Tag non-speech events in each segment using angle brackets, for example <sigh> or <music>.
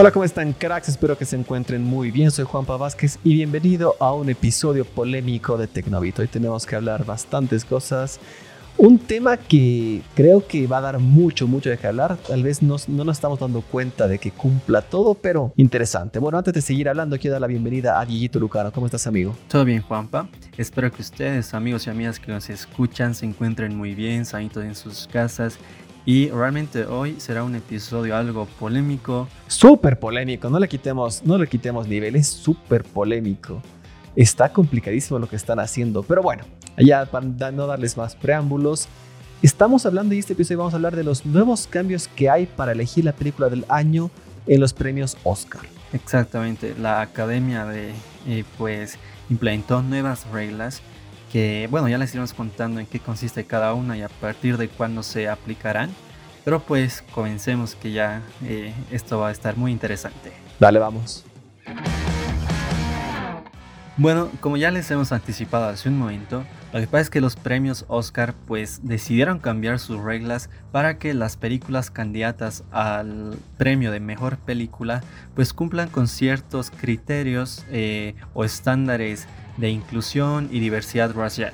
Hola, ¿cómo están cracks? Espero que se encuentren muy bien. Soy Juanpa Vázquez y bienvenido a un episodio polémico de Tecnovit. Hoy tenemos que hablar bastantes cosas. Un tema que creo que va a dar mucho, mucho de qué hablar. Tal vez no, no nos estamos dando cuenta de que cumpla todo, pero interesante. Bueno, antes de seguir hablando, quiero dar la bienvenida a Dieguito Lucano. ¿Cómo estás, amigo? Todo bien, Juanpa. Espero que ustedes, amigos y amigas que nos escuchan, se encuentren muy bien, sanitos en sus casas y realmente hoy será un episodio algo polémico. Súper polémico, no le quitemos, no le quitemos nivel, es súper polémico. Está complicadísimo lo que están haciendo, pero bueno, ya para no darles más preámbulos, estamos hablando en este episodio vamos a hablar de los nuevos cambios que hay para elegir la película del año en los premios Oscar. Exactamente, la academia de eh, pues implementó nuevas reglas que bueno, ya les iremos contando en qué consiste cada una y a partir de cuándo se aplicarán. Pero pues comencemos que ya eh, esto va a estar muy interesante. Dale, vamos. Bueno, como ya les hemos anticipado hace un momento, lo que pasa es que los premios Oscar pues decidieron cambiar sus reglas para que las películas candidatas al premio de mejor película pues cumplan con ciertos criterios eh, o estándares de inclusión y diversidad racial.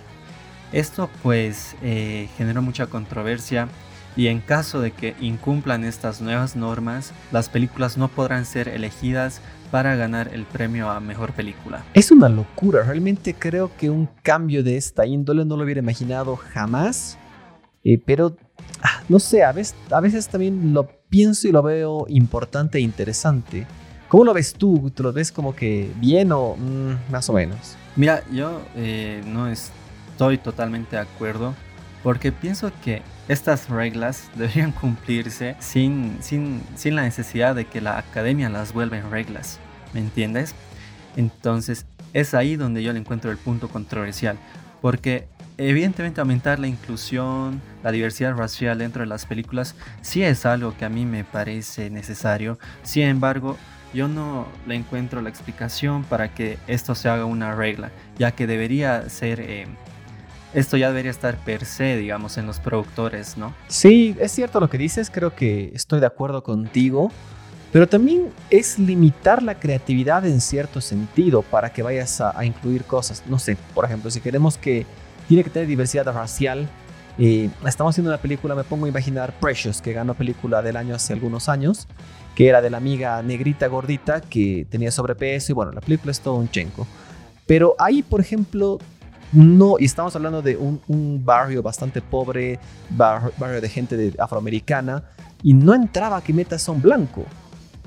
Esto pues eh, generó mucha controversia y en caso de que incumplan estas nuevas normas, las películas no podrán ser elegidas para ganar el premio a mejor película. Es una locura, realmente creo que un cambio de esta índole no lo hubiera imaginado jamás, eh, pero ah, no sé, a veces, a veces también lo pienso y lo veo importante e interesante. ¿Cómo lo ves tú? ¿Te lo ves como que bien o mm, más o menos? Mira, yo eh, no estoy totalmente de acuerdo porque pienso que estas reglas <laughs> deberían cumplirse sin, sin, sin la necesidad de que la academia las vuelva en reglas, ¿me entiendes? Entonces es ahí donde yo le encuentro el punto controversial, porque evidentemente aumentar la inclusión, la diversidad racial dentro de las películas sí es algo que a mí me parece necesario, sin embargo yo no le encuentro la explicación para que esto se haga una regla, ya que debería ser, eh, esto ya debería estar per se, digamos, en los productores, ¿no? Sí, es cierto lo que dices, creo que estoy de acuerdo contigo, pero también es limitar la creatividad en cierto sentido para que vayas a, incluir cosas. No sé, por ejemplo, si queremos que tiene que tener diversidad racial, eh, estamos haciendo una película, me pongo a imaginar Precious, que ganó película del año hace algunos años, que era de la amiga negrita gordita que tenía sobrepeso y bueno, la película es todo un chenco. Pero ahí, por ejemplo, no, y estamos hablando de un, barrio bastante pobre, barrio, de gente afroamericana, y no entraba que metas a un blanco.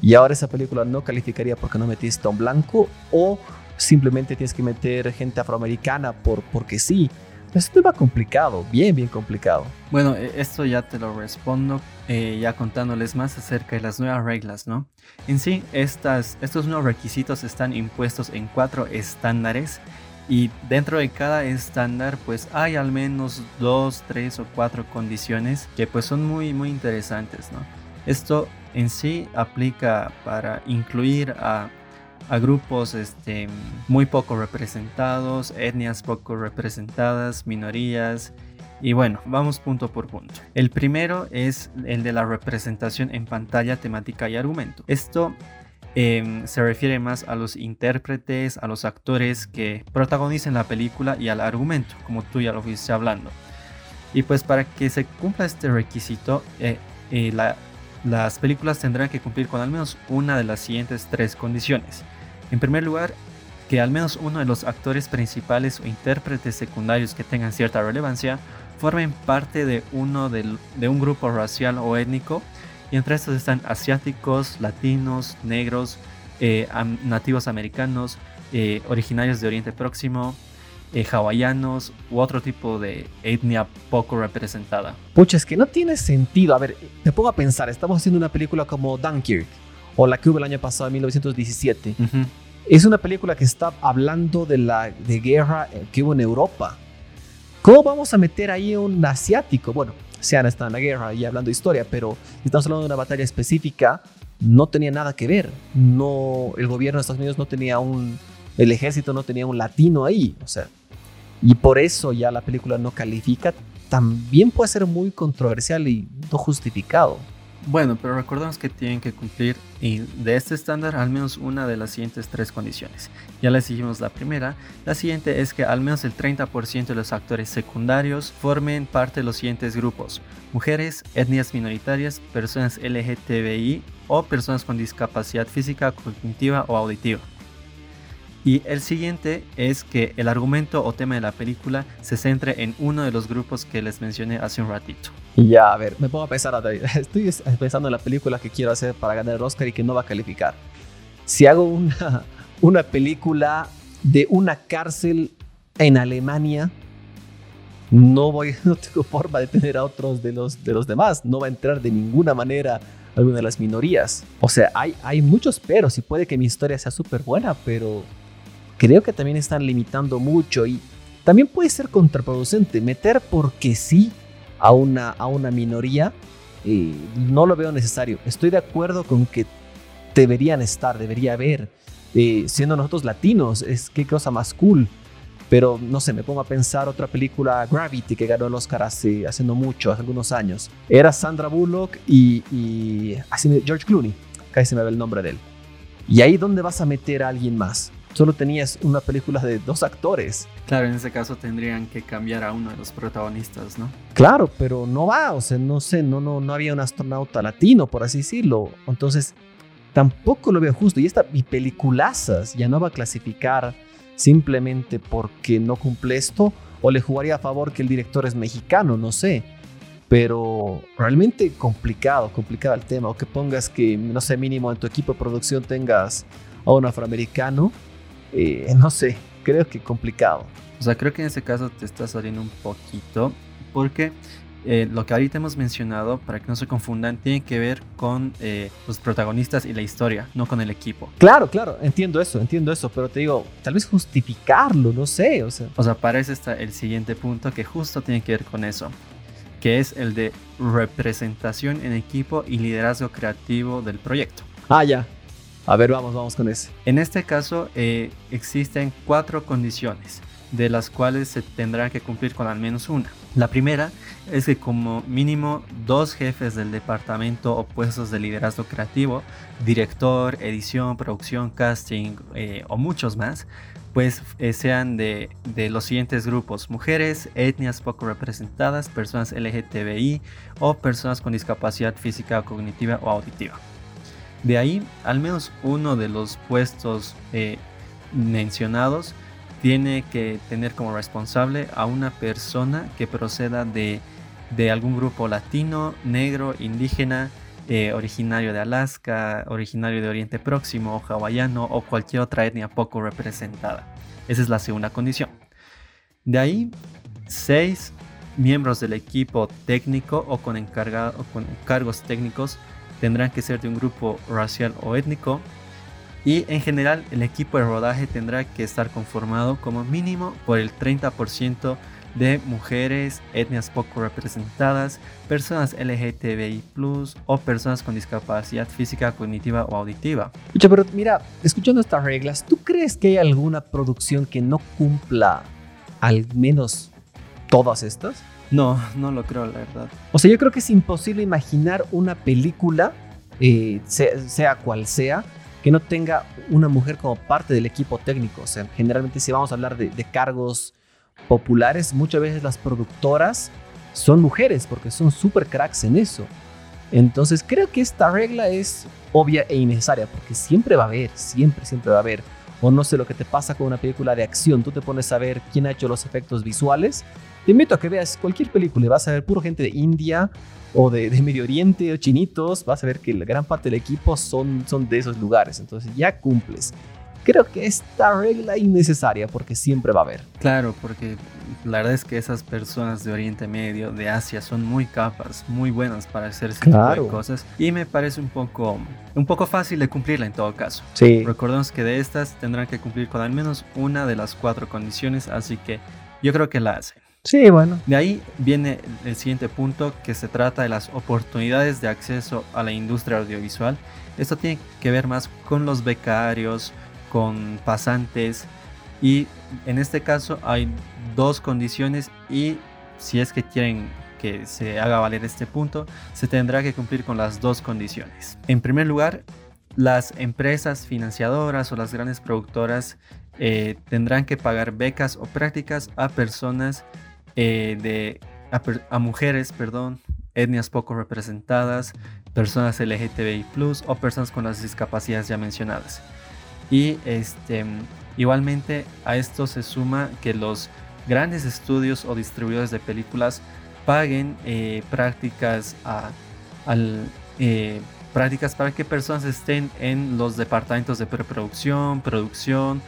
Y ahora esa película no calificaría porque no metiste a un blanco o simplemente tienes que meter gente afroamericana por, porque sí. Es un tema complicado, bien, bien complicado. Bueno, e, esto ya te lo respondo, eh, ya contándoles más acerca de las nuevas reglas, ¿no? En sí, estos nuevos requisitos están impuestos en cuatro estándares y dentro de cada estándar pues hay al menos dos, tres o cuatro condiciones que pues son muy, muy interesantes, ¿no? Esto en sí aplica para incluir a a grupos este, muy poco representados, etnias poco representadas, minorías. Y bueno, vamos punto por punto. El primero es el de la representación en pantalla, temática y argumento. Esto em, se refiere más a los intérpretes, a los actores que protagonizan la película y al argumento, como tú ya lo fuiste hablando. Y pues para que se cumpla este requisito, eh, eh, las películas tendrán que cumplir con al menos una de las siguientes tres condiciones. En primer lugar, que al menos uno de los actores principales o intérpretes secundarios que tengan cierta relevancia formen parte de uno de, un grupo racial o étnico y entre estos están asiáticos, latinos, negros, eh, nativos americanos, eh, originarios de Oriente Próximo, eh, hawaianos u otro tipo de etnia poco representada. Pucha, es que no tiene sentido. A ver, te pongo a pensar, estamos haciendo una película como Dunkirk o la que hubo el año pasado, en 1917. Es una película que está hablando de la de guerra eh, que hubo en Europa. ¿Cómo vamos a meter ahí un asiático? Bueno, Sean está en la guerra y hablando de historia, pero estamos hablando de una batalla específica, no tenía nada que ver. No, el gobierno de Estados Unidos no tenía un, el ejército no tenía un latino ahí, o sea, y por eso ya la película no califica. También puede ser muy controversial y no justificado. Bueno, pero recordemos que tienen que cumplir de este estándar al menos una de las siguientes tres condiciones. Ya les dijimos la primera. La siguiente es que al menos el 30% de los actores secundarios formen parte de los siguientes grupos. Mujeres, etnias minoritarias, personas LGTBI o personas con discapacidad física, cognitiva o auditiva. Y el siguiente es que el argumento o tema de la película se centre en uno de los grupos que les mencioné hace un ratito. Ya, a ver, me pongo a pensar, <laughs> estoy pensando en la película que quiero hacer para ganar el Oscar y que no va a calificar. Si hago una, <laughs> una película de una cárcel en Alemania, no voy, <laughs> no tengo forma de tener a otros de los, de los demás, no va a entrar de ninguna manera alguna de las minorías. O sea, hay, hay muchos peros y puede que mi historia sea súper buena, pero creo que también están limitando mucho y también puede ser contraproducente meter porque sí a una, a una minoría. Eh, no lo veo necesario. Estoy de acuerdo con que deberían estar, debería haber. Eh, siendo nosotros latinos, es qué cosa más cool. Pero no sé, me pongo a pensar otra película, Gravity, que ganó el Oscar hace, no mucho, hace algunos años. Era Sandra Bullock y, y George Clooney. Casi se me ve el nombre de él. Y ahí, ¿dónde vas a meter a alguien más? Solo tenías una película de dos actores. Claro, en ese caso tendrían que cambiar a uno de los protagonistas, ¿no? Claro, pero no va, o sea, no sé, no, no, no había un astronauta latino, por así decirlo. Entonces, tampoco lo veo justo. Y esta y peliculazas ya no va a clasificar simplemente porque no cumple esto, o le jugaría a favor que el director es mexicano, no sé. Pero realmente complicado, complicado el tema. O que pongas que, no sé, mínimo en tu equipo de producción tengas a un afroamericano eh, no sé, creo que complicado. O sea, creo que en ese caso te está saliendo un poquito, porque eh, lo que ahorita hemos mencionado, para que no se confundan, tiene que ver con eh, los protagonistas y la historia, no con el equipo. Claro, claro, entiendo eso, entiendo eso, pero te digo, tal vez justificarlo, no sé, o sea. O sea, para eso está el siguiente punto que justo tiene que ver con eso, que es el de representación en equipo y liderazgo creativo del proyecto. Ah, ya, a ver, vamos, vamos con ese. En este caso eh, existen cuatro condiciones, de las cuales se tendrá que cumplir con al menos una. La primera es que como mínimo dos jefes del departamento o puestos de liderazgo creativo, director, edición, producción, casting eh, o muchos más, pues eh, sean de, de, los siguientes grupos, mujeres, etnias poco representadas, personas LGTBI o personas con discapacidad física, cognitiva o auditiva. De ahí, al menos uno de los puestos eh, mencionados tiene que tener como responsable a una persona que proceda de, algún grupo latino, negro, indígena, eh, originario de Alaska, originario de Oriente Próximo hawaiano o cualquier otra etnia poco representada. Esa es la segunda condición. De ahí, seis miembros del equipo técnico o con, encargado, o con cargos técnicos tendrán que ser de un grupo racial o étnico y en general el equipo de rodaje tendrá que estar conformado como mínimo por el 30% de mujeres, etnias poco representadas, personas LGTBI o personas con discapacidad física, cognitiva o auditiva. Pero mira, escuchando estas reglas, ¿tú crees que hay alguna producción que no cumpla al menos todas estas? No, no lo creo, la verdad. O sea, yo creo que es imposible imaginar una película, eh, sea, cual sea, que no tenga una mujer como parte del equipo técnico. O sea, generalmente si vamos a hablar de, de cargos populares, muchas veces las productoras son mujeres porque son súper cracks en eso. Entonces creo que esta regla es obvia e innecesaria porque siempre va a haber, siempre, siempre va a haber. O no sé lo que te pasa con una película de acción, tú te pones a ver quién ha hecho los efectos visuales te invito a que veas cualquier película y vas a ver puro gente de India o de, Medio Oriente o chinitos, vas a ver que la gran parte del equipo son, son de esos lugares, entonces ya cumples. Creo que esta regla es innecesaria porque siempre va a haber. Claro, porque la verdad es que esas personas de Oriente Medio, de Asia, son muy capas, muy buenas para hacer ese tipo de cosas. Y me parece un poco, un poco fácil de cumplirla en todo caso. Sí. Recordemos que de estas tendrán que cumplir con al menos una de las cuatro condiciones, así que yo creo que la hacen. Sí, bueno. De ahí viene el siguiente punto que se trata de las oportunidades de acceso a la industria audiovisual. Esto tiene que ver más con los becarios, con pasantes y en este caso hay dos condiciones y si es que quieren que se haga valer este punto, se tendrá que cumplir con las dos condiciones. En primer lugar, las empresas financiadoras o las grandes productoras eh, tendrán que pagar becas o prácticas a personas eh, de a, mujeres, perdón, etnias poco representadas, personas LGTBI+, o personas con las discapacidades ya mencionadas. Y este, igualmente a esto se suma que los grandes estudios o distribuidores de películas paguen eh, prácticas, a, al, eh, prácticas para que personas estén en los departamentos de preproducción, producción,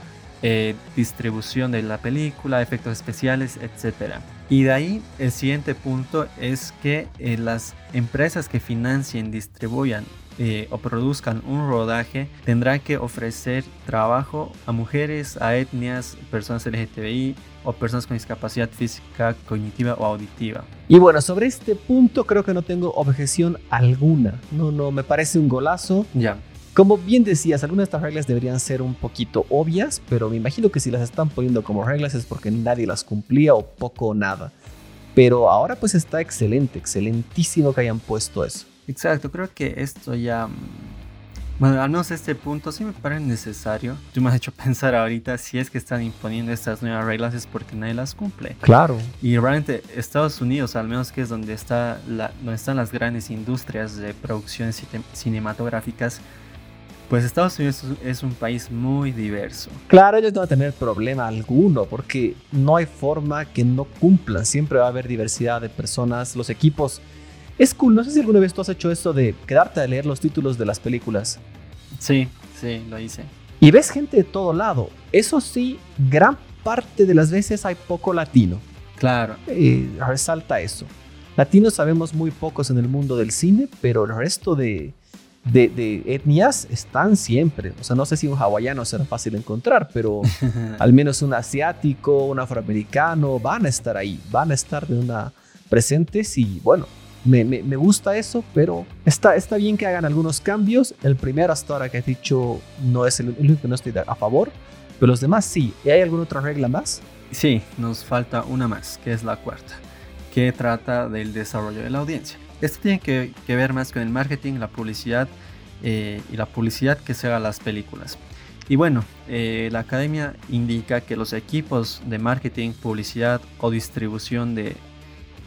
eh, distribución de la película, efectos especiales, etc. Y de ahí el siguiente punto es que las empresas que financien, distribuyan eh, o produzcan un rodaje tendrán que ofrecer trabajo a mujeres, a etnias, personas LGTBI o personas con discapacidad física, cognitiva o auditiva. Y bueno, sobre este punto creo que no tengo objeción alguna. No, no, me parece un golazo. Ya. Como bien decías, algunas de estas reglas deberían ser un poquito obvias, pero me imagino que si las están poniendo como reglas es porque nadie las cumplía o poco o nada. Pero ahora pues está excelente, excelentísimo que hayan puesto eso. Exacto, creo que esto ya... Mm, bueno, al menos este punto sí me parece necesario. Tú me has hecho pensar ahorita si es que están imponiendo estas nuevas reglas es porque nadie las cumple. Claro. Y realmente Estados Unidos, al menos que es donde, está la, donde están las grandes industrias de producciones cinematográficas, pues Estados Unidos es un país muy diverso. Claro, ellos no van a tener problema alguno porque no hay forma que no cumplan. Siempre va a haber diversidad de personas. Los equipos es cool, no sé si alguna vez tú has hecho esto de quedarte a leer los títulos de las películas. Sí, sí, lo hice. Y ves gente de todo lado. Eso sí, gran parte de las veces hay poco latino. Claro. Eh, resalta eso. Latinos sabemos muy pocos en el mundo del cine, pero el resto de, de, etnias están siempre. O sea, no sé si un hawaiano será fácil encontrar, pero <laughs> al menos un asiático, un afroamericano van a estar ahí, van a estar de una presentes y bueno, me, me, gusta eso, pero está, está bien que hagan algunos cambios. El primero hasta ahora que he dicho no es el único que no estoy a favor, pero los demás sí. ¿Y hay alguna otra regla más? Sí, nos falta una más, que es la cuarta, que trata del desarrollo de la audiencia. Esto tiene que, que ver más con el marketing, la publicidad eh, y la publicidad que se haga las películas. Y bueno, eh, la academia indica que los equipos de marketing, publicidad o distribución de,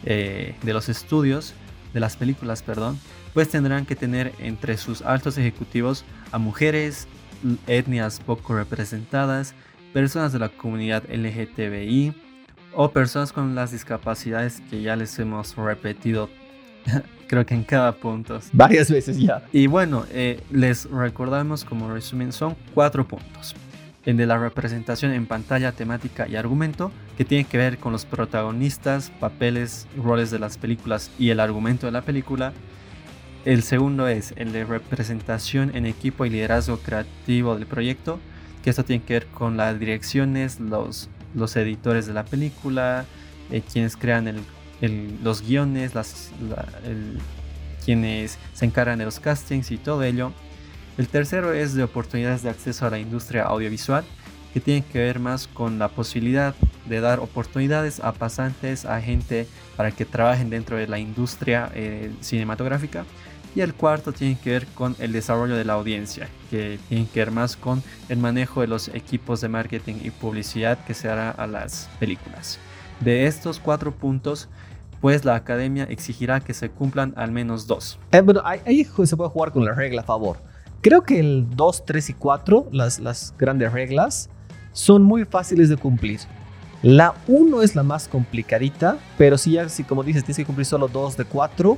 eh, de los estudios de las películas, perdón, pues tendrán que tener entre sus altos ejecutivos a mujeres, etnias poco representadas, personas de la comunidad LGTBI o personas con las discapacidades que ya les hemos repetido <laughs> creo que en cada punto. Varias veces ya. Y bueno, eh, les recordamos como resumen, son cuatro puntos el de la representación en pantalla, temática y argumento, que tiene que ver con los protagonistas, papeles, roles de las películas y el argumento de la película. El segundo es el de representación en equipo y liderazgo creativo del proyecto, que esto tiene que ver con las direcciones, los, los editores de la película, eh, quienes crean los guiones, quienes se encargan de los castings y todo ello. El tercero es de oportunidades de acceso a la industria audiovisual, que tiene que ver más con la posibilidad de dar oportunidades a pasantes, a gente para que trabajen dentro de la industria eh, cinematográfica. Y el cuarto tiene que ver con el desarrollo de la audiencia, que tiene que ver más con el manejo de los equipos de marketing y publicidad que se hará a las películas. De estos cuatro puntos, pues la academia exigirá que se cumplan al menos dos. Eh, bueno, ahí se puede jugar con la regla a favor. Creo que el 2, 3 y 4, las, las grandes reglas, son muy fáciles de cumplir. La 1 es la más complicadita, pero si ya, si como dices, tienes que cumplir solo 2 de 4,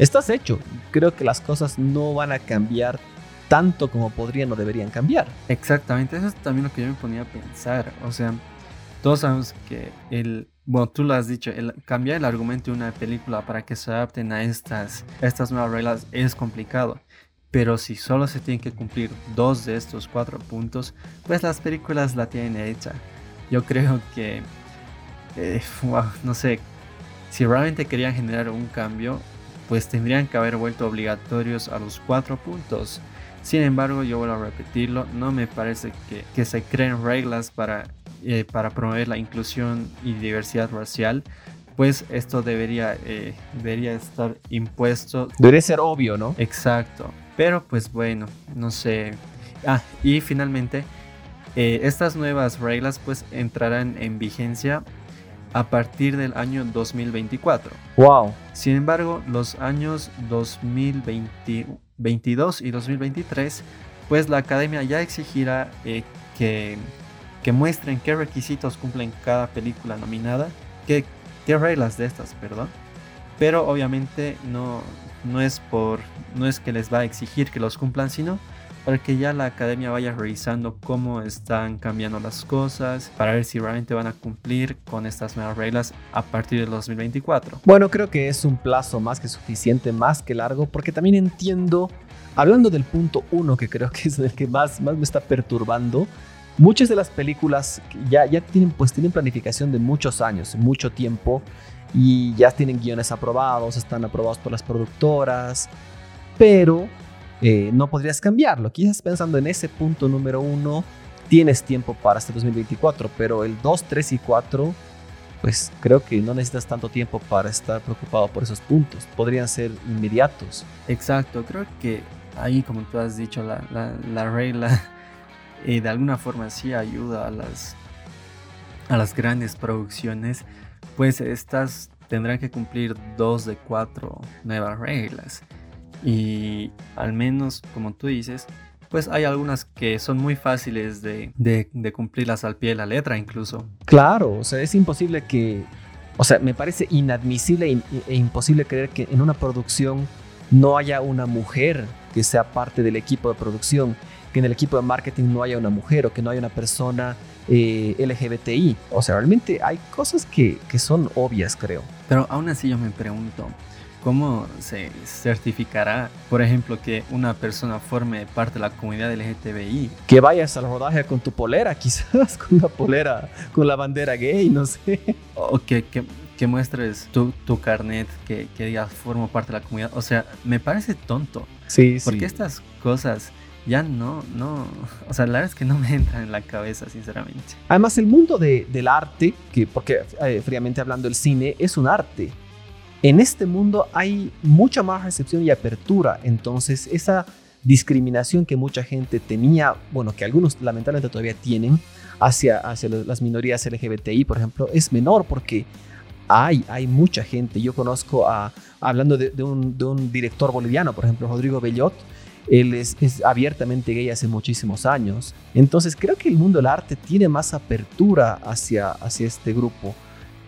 estás hecho. Creo que las cosas no van a cambiar tanto como podrían o deberían cambiar. Exactamente, eso es también lo que yo me ponía a pensar. O sea, todos sabemos que el, bueno, tú lo has dicho, cambiar el argumento de una película para que se adapten a estas, estas nuevas reglas es complicado. Pero si solo se tienen que cumplir dos de estos cuatro puntos, pues las películas la tienen hecha. Yo creo que, eh, no sé, si realmente querían generar un cambio, pues tendrían que haber vuelto obligatorios a los cuatro puntos. Sin embargo, yo vuelvo a repetirlo, no me parece que, se creen reglas para, eh, para promover la inclusión y diversidad racial pues esto debería, eh, debería estar impuesto. Debería ser obvio, ¿no? Exacto. Pero pues bueno, no sé. Ah, y finalmente, eh, estas nuevas reglas pues entrarán en vigencia a partir del año 2024. Wow. Sin embargo, los años 2022 y 2023, pues la academia ya exigirá eh, que, que muestren qué requisitos cumplen cada película nominada, qué, qué reglas de estas, perdón. Pero obviamente no, no, es por, no es que les va a exigir que los cumplan, sino para que ya la academia vaya revisando cómo están cambiando las cosas, para ver si realmente van a cumplir con estas nuevas reglas a partir del 2024. Bueno, creo que es un plazo más que suficiente, más que largo, porque también entiendo, hablando del punto uno, que creo que es el que más, más me está perturbando, muchas de las películas ya, ya tienen, pues, tienen planificación de muchos años, mucho tiempo, y ya tienen guiones aprobados, están aprobados por las productoras, pero eh, no podrías cambiarlo. Quizás pensando en ese punto número uno, tienes tiempo para este 2024, pero el 2, 3 y 4, pues creo que no necesitas tanto tiempo para estar preocupado por esos puntos. Podrían ser inmediatos. Exacto, creo que ahí, como tú has dicho, la, la, regla eh, de alguna forma sí ayuda a las, a las grandes producciones, pues estas tendrán que cumplir dos de cuatro nuevas reglas. Y al menos, como tú dices, pues hay algunas que son muy fáciles de, de, cumplirlas al pie de la letra incluso. Claro, o sea, es imposible que, o sea, me parece inadmisible e, e imposible creer que en una producción no haya una mujer que sea parte del equipo de producción, que en el equipo de marketing no haya una mujer o que no haya una persona eh, LGBTI. O sea, realmente hay cosas que, que son obvias, creo. Pero aún así yo me pregunto, ¿Cómo se certificará, por ejemplo, que una persona forme parte de la comunidad LGTBI? Que vayas al rodaje con tu polera, <laughs> quizás con una polera, con la bandera gay, no sé. O que, que, muestres tu, tu carnet que, que digas formo parte de la comunidad. O sea, me parece tonto. Sí, sí. Porque estas cosas ya no, no, o sea, la verdad es que no me entran en la cabeza, sinceramente. Además, el mundo de, del arte, que porque eh, fríamente hablando el cine es un arte, en este mundo hay mucha más recepción y apertura, entonces esa discriminación que mucha gente tenía, bueno, que algunos lamentablemente todavía tienen hacia, hacia las minorías LGBTI, por ejemplo, es menor porque hay, hay mucha gente. Yo conozco a, hablando de, un, de un, director boliviano, por ejemplo, Rodrigo Bellot, él es, abiertamente gay hace muchísimos años. Entonces creo que el mundo del arte tiene más apertura hacia, hacia este grupo.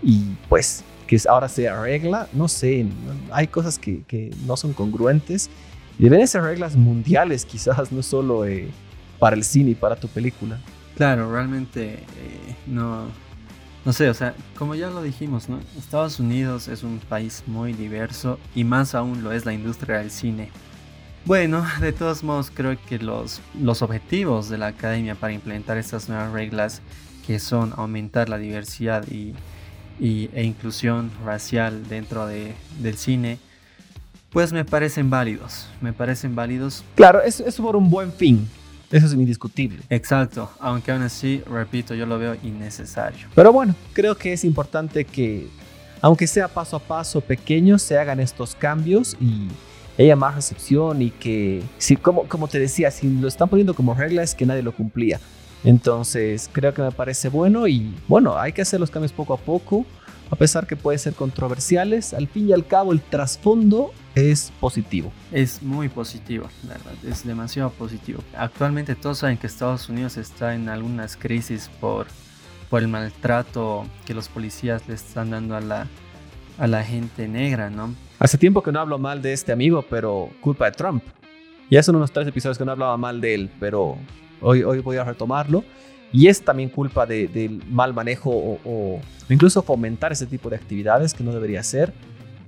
Y pues que ahora se arregla, no sé, hay cosas que, no son congruentes. Deben ser reglas mundiales quizás, no solo eh, para el cine y para tu película. Claro, realmente eh, no, no sé, o sea, como ya lo dijimos, ¿no? Estados Unidos es un país muy diverso y más aún lo es la industria del cine. Bueno, de todos modos creo que los, los objetivos de la academia para implementar estas nuevas reglas que son aumentar la diversidad y y, e inclusión racial dentro de, del cine, pues me parecen válidos, me parecen válidos. Claro, es, es por un buen fin, eso es indiscutible. Exacto, aunque aún así, repito, yo lo veo innecesario. Pero bueno, creo que es importante que, aunque sea paso a paso pequeño, se hagan estos cambios y haya más recepción y que, si, como, como te decía, si lo están poniendo como regla es que nadie lo cumplía. Entonces creo que me parece bueno y bueno, hay que hacer los cambios poco a poco, a pesar que pueden ser controversiales, al fin y al cabo el trasfondo es positivo. Es muy positivo, la verdad, es demasiado positivo. Actualmente todos saben que Estados Unidos está en algunas crisis por, por el maltrato que los policías le están dando a la, a la gente negra, ¿no? Hace tiempo que no hablo mal de este amigo, pero culpa de Trump. Ya son unos tres episodios que no hablaba mal de él, pero Hoy, hoy voy a retomarlo. Y es también culpa del mal manejo o, incluso fomentar ese tipo de actividades que no debería ser.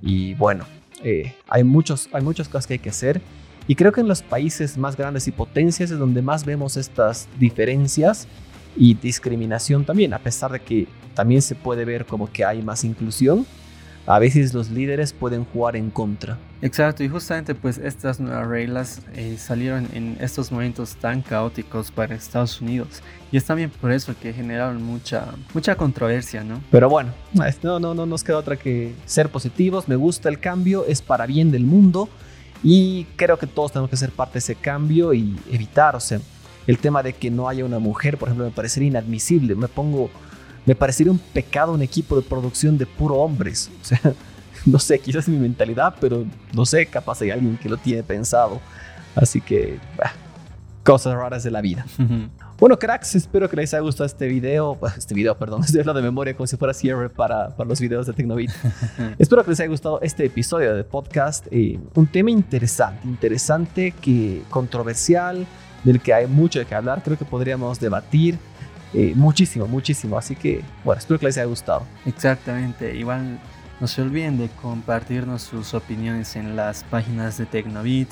Y bueno, eh, hay, muchos, hay muchas cosas que hay que hacer. Y creo que en los países más grandes y potencias es donde más vemos estas diferencias y discriminación también, a pesar de que también se puede ver como que hay más inclusión. A veces los líderes pueden jugar en contra. Exacto, y justamente pues estas nuevas reglas eh, salieron en estos momentos tan caóticos para Estados Unidos. Y es también por eso que generaron mucha, mucha controversia, ¿no? Pero bueno, no, no, no nos queda otra que ser positivos. Me gusta el cambio, es para bien del mundo. Y creo que todos tenemos que ser parte de ese cambio y evitar, o sea, el tema de que no haya una mujer, por ejemplo, me parecería inadmisible. Me pongo, me parecería un pecado un equipo de producción de puro hombres. O sea, <laughs> no sé, quizás es mi mentalidad, pero no sé, capaz hay alguien que lo tiene pensado. Así que, cosas raras de la vida. Bueno, cracks, espero que les haya gustado este video. <laughs> Este video, perdón, <laughs> estoy hablando de memoria como si fuera cierre para, para los videos de Tecnovit. espero que les haya gustado este episodio de podcast. Eh, un tema interesante, interesante, que controversial, del que hay mucho de qué hablar. Creo que podríamos debatir. Eh, muchísimo, muchísimo. Así que, bueno, espero que les haya gustado. Exactamente. Igual no se olviden de compartirnos sus opiniones en las páginas de Tecnovit.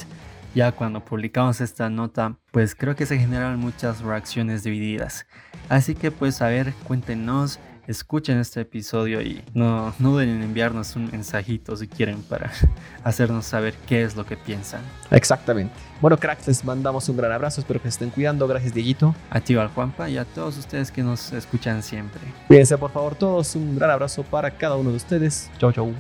Ya cuando publicamos esta nota, pues creo que se generaron muchas reacciones divididas. Así que pues a ver, cuéntenos escuchen este episodio y no, no duden en enviarnos un mensajito si quieren para <laughs> hacernos saber qué es lo que piensan. Exactamente. Bueno, cracks, les mandamos un gran abrazo. Espero que se estén cuidando. Gracias, Dieguito. A ti, al Juanpa, y a todos ustedes que nos escuchan siempre. Cuídense, por favor, todos. Un gran abrazo para cada uno de ustedes. Chau, chau.